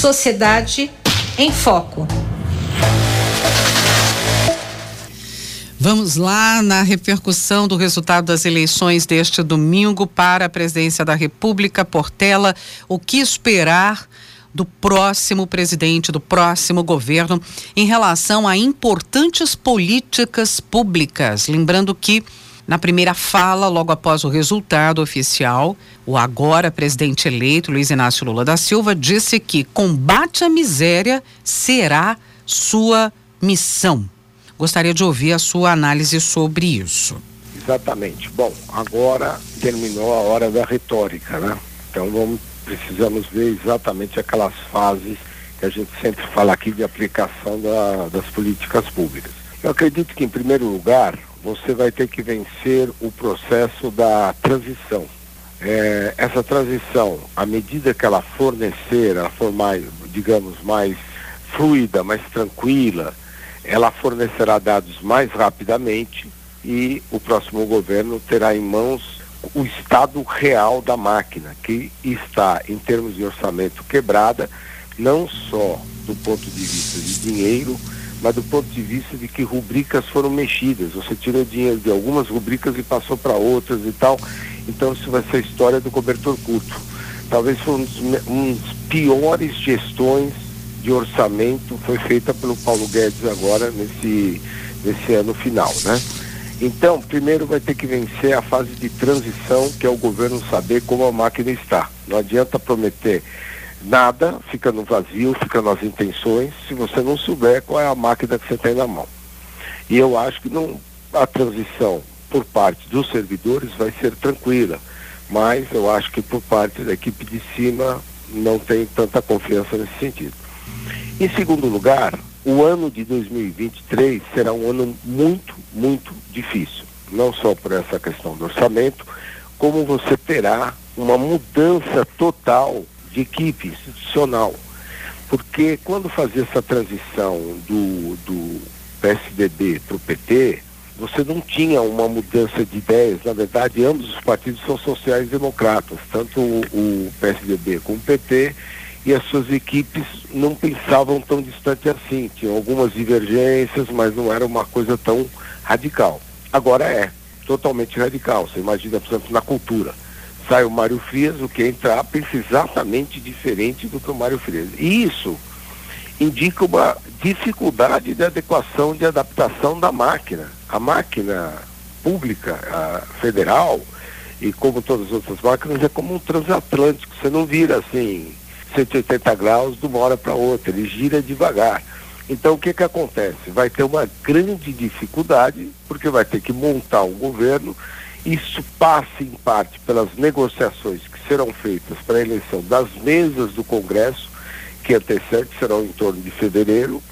Sociedade em Foco. Vamos lá na repercussão do resultado das eleições deste domingo para a presidência da República. Portela, o que esperar do próximo presidente, do próximo governo, em relação a importantes políticas públicas? Lembrando que na primeira fala, logo após o resultado oficial, o agora presidente eleito, Luiz Inácio Lula da Silva, disse que combate à miséria será sua missão. Gostaria de ouvir a sua análise sobre isso. Exatamente. Bom, agora terminou a hora da retórica, né? Então vamos, precisamos ver exatamente aquelas fases que a gente sempre fala aqui de aplicação da, das políticas públicas. Eu acredito que, em primeiro lugar, você vai ter que vencer o processo da transição. É, essa transição, à medida que ela fornecer, ela for mais, digamos, mais fluida, mais tranquila, ela fornecerá dados mais rapidamente e o próximo governo terá em mãos o estado real da máquina, que está, em termos de orçamento, quebrada, não só do ponto de vista de dinheiro, mas do ponto de vista de que rubricas foram mexidas. Você tirou dinheiro de algumas rubricas e passou para outras e tal. Então isso vai ser a história do cobertor curto. Talvez foi um dos, um dos piores gestões de orçamento foi feita pelo Paulo Guedes agora nesse, nesse ano final, né? Então, primeiro vai ter que vencer a fase de transição, que é o governo saber como a máquina está. Não adianta prometer nada, fica no vazio, fica nas intenções, se você não souber qual é a máquina que você tem na mão. E eu acho que não, a transição por parte dos servidores vai ser tranquila, mas eu acho que por parte da equipe de cima não tem tanta confiança nesse sentido. Em segundo lugar, o ano de 2023 será um ano muito, muito difícil. Não só por essa questão do orçamento, como você terá uma mudança total de equipe institucional. Porque quando fazia essa transição do, do PSDB para o PT, você não tinha uma mudança de ideias. Na verdade, ambos os partidos são sociais-democratas, tanto o, PSDB como o PT e as suas equipes não pensavam tão distante assim. Tinham algumas divergências, mas não era uma coisa tão radical. Agora é totalmente radical. Você imagina, por exemplo, na cultura. Sai o Mário Frias, o que entrar pensa exatamente diferente do que o Mário Frias. E isso indica uma dificuldade de adequação, de adaptação da máquina. A máquina pública, federal, e como todas as outras máquinas, é como um transatlântico. Você não vira assim 180 graus de uma hora para outra, ele gira devagar. Então o que, que acontece? Vai ter uma grande dificuldade, porque vai ter que montar um governo. Isso passa em parte pelas negociações que serão feitas para a eleição das mesas do Congresso, que antecede, serão em torno de fevereiro.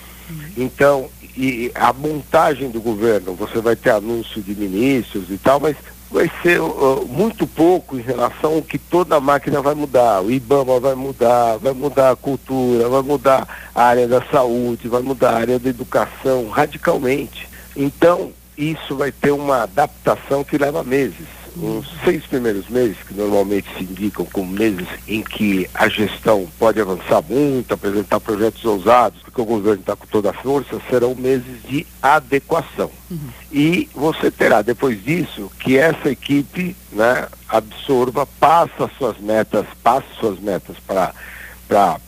Então, e a montagem do governo, você vai ter anúncio de ministros e tal, mas vai ser uh, muito pouco em relação ao que toda a máquina vai mudar. O IBAMA vai mudar, vai mudar a cultura, vai mudar a área da saúde, vai mudar a área da educação radicalmente. Então, isso vai ter uma adaptação que leva meses os seis primeiros meses, que normalmente se indicam como meses em que a gestão pode avançar muito, apresentar projetos ousados, porque o governo está com toda a força, serão meses de adequação. Uhum. E você terá, depois disso, que essa equipe né, absorva, passa suas metas, passa suas metas para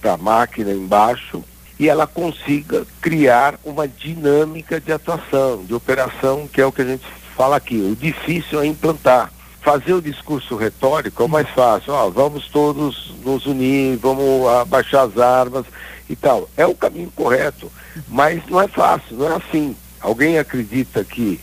a máquina embaixo e ela consiga criar uma dinâmica de atuação, de operação, que é o que a gente fala aqui. O difícil é implantar fazer o discurso retórico é o mais fácil. Ó, vamos todos nos unir, vamos abaixar as armas e tal. É o caminho correto, mas não é fácil, não é assim. Alguém acredita que,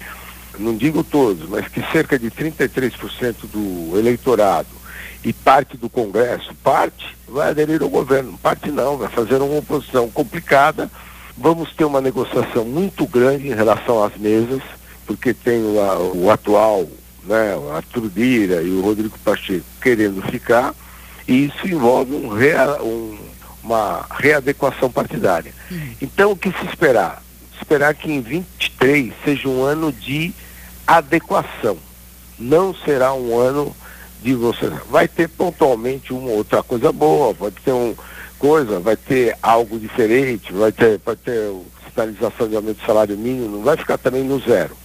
não digo todos, mas que cerca de 33% do eleitorado e parte do Congresso, parte vai aderir ao governo, parte não, vai fazer uma oposição complicada. Vamos ter uma negociação muito grande em relação às mesas, porque tem o, o atual né, o Arthur Lira e o Rodrigo Pacheco querendo ficar, e isso envolve um rea, um, uma readequação partidária. Uhum. Então, o que se esperar? Esperar que em 23 seja um ano de adequação. Não será um ano de você. Vai ter pontualmente uma outra coisa boa, pode ter um, coisa, vai ter algo diferente, vai ter, vai ter sinalização de aumento do salário mínimo, não vai ficar também no zero.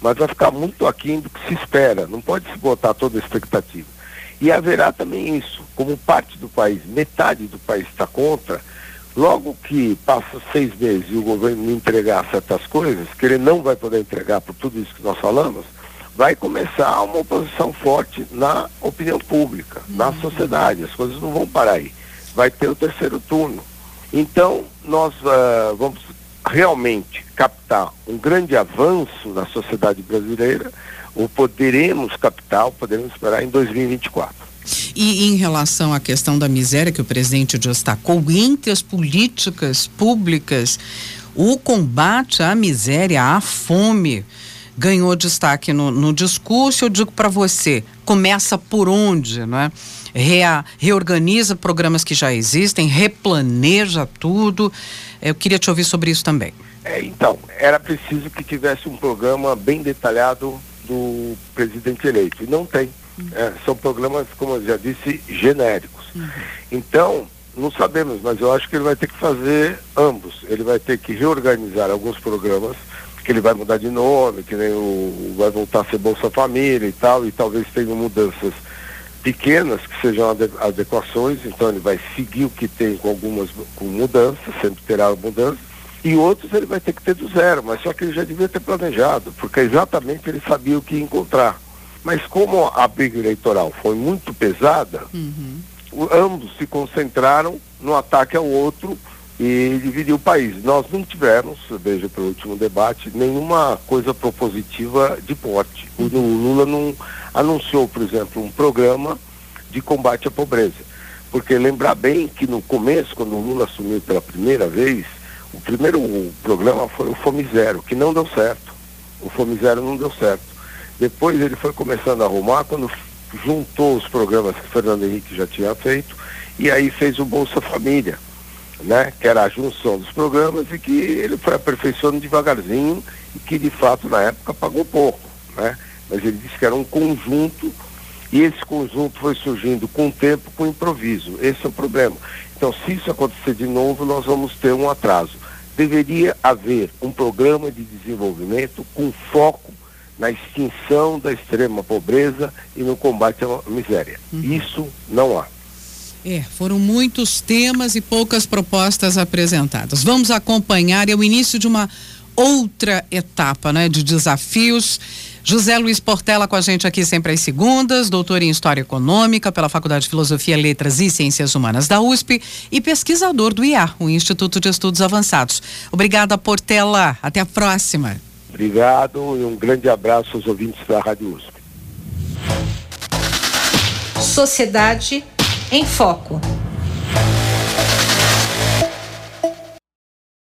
Mas vai ficar muito aquém do que se espera. Não pode se botar toda a expectativa. E haverá também isso, como parte do país, metade do país está contra, logo que passa seis meses e o governo não entregar certas coisas, que ele não vai poder entregar por tudo isso que nós falamos, vai começar uma oposição forte na opinião pública, uhum. na sociedade. As coisas não vão parar aí. Vai ter o terceiro turno. Então, nós uh, vamos realmente captar um grande avanço na sociedade brasileira, ou poderemos captar, poderemos esperar em 2024. E em relação à questão da miséria que o presidente destacou, entre as políticas públicas, o combate à miséria, à fome, ganhou destaque no, no discurso. Eu digo para você, começa por onde, não é? Rea, reorganiza programas que já existem, replaneja tudo. Eu queria te ouvir sobre isso também. É, então, era preciso que tivesse um programa bem detalhado do presidente eleito. E não tem. Uhum. É, são programas, como eu já disse, genéricos. Uhum. Então, não sabemos, mas eu acho que ele vai ter que fazer ambos. Ele vai ter que reorganizar alguns programas, que ele vai mudar de nome, que nem o, vai voltar a ser Bolsa Família e tal, e talvez tenham mudanças pequenas que sejam adequações, então ele vai seguir o que tem com algumas com mudanças, sempre terá mudanças, e outros ele vai ter que ter do zero, mas só que ele já devia ter planejado, porque exatamente ele sabia o que encontrar. Mas como a briga eleitoral foi muito pesada, uhum. ambos se concentraram no ataque ao outro e dividiu o país. Nós não tivemos, veja pelo último debate, nenhuma coisa propositiva de porte. O Lula não anunciou, por exemplo, um programa de combate à pobreza. Porque lembrar bem que no começo, quando o Lula assumiu pela primeira vez, o primeiro programa foi o Fome Zero, que não deu certo. O Fome Zero não deu certo. Depois ele foi começando a arrumar quando juntou os programas que Fernando Henrique já tinha feito e aí fez o Bolsa Família, né? Que era a junção dos programas e que ele foi aperfeiçoando devagarzinho e que de fato na época pagou pouco, né? Mas ele disse que era um conjunto e esse conjunto foi surgindo com o tempo, com improviso. Esse é o problema. Então, se isso acontecer de novo, nós vamos ter um atraso. Deveria haver um programa de desenvolvimento com foco na extinção da extrema pobreza e no combate à miséria. Uhum. Isso não há. É, foram muitos temas e poucas propostas apresentadas. Vamos acompanhar é o início de uma outra etapa, né, de desafios José Luiz Portela com a gente aqui sempre às segundas, doutor em História Econômica pela Faculdade de Filosofia, Letras e Ciências Humanas da USP e pesquisador do IA, o Instituto de Estudos Avançados. Obrigada, Portela. Até a próxima. Obrigado e um grande abraço aos ouvintes da Rádio USP. Sociedade em Foco.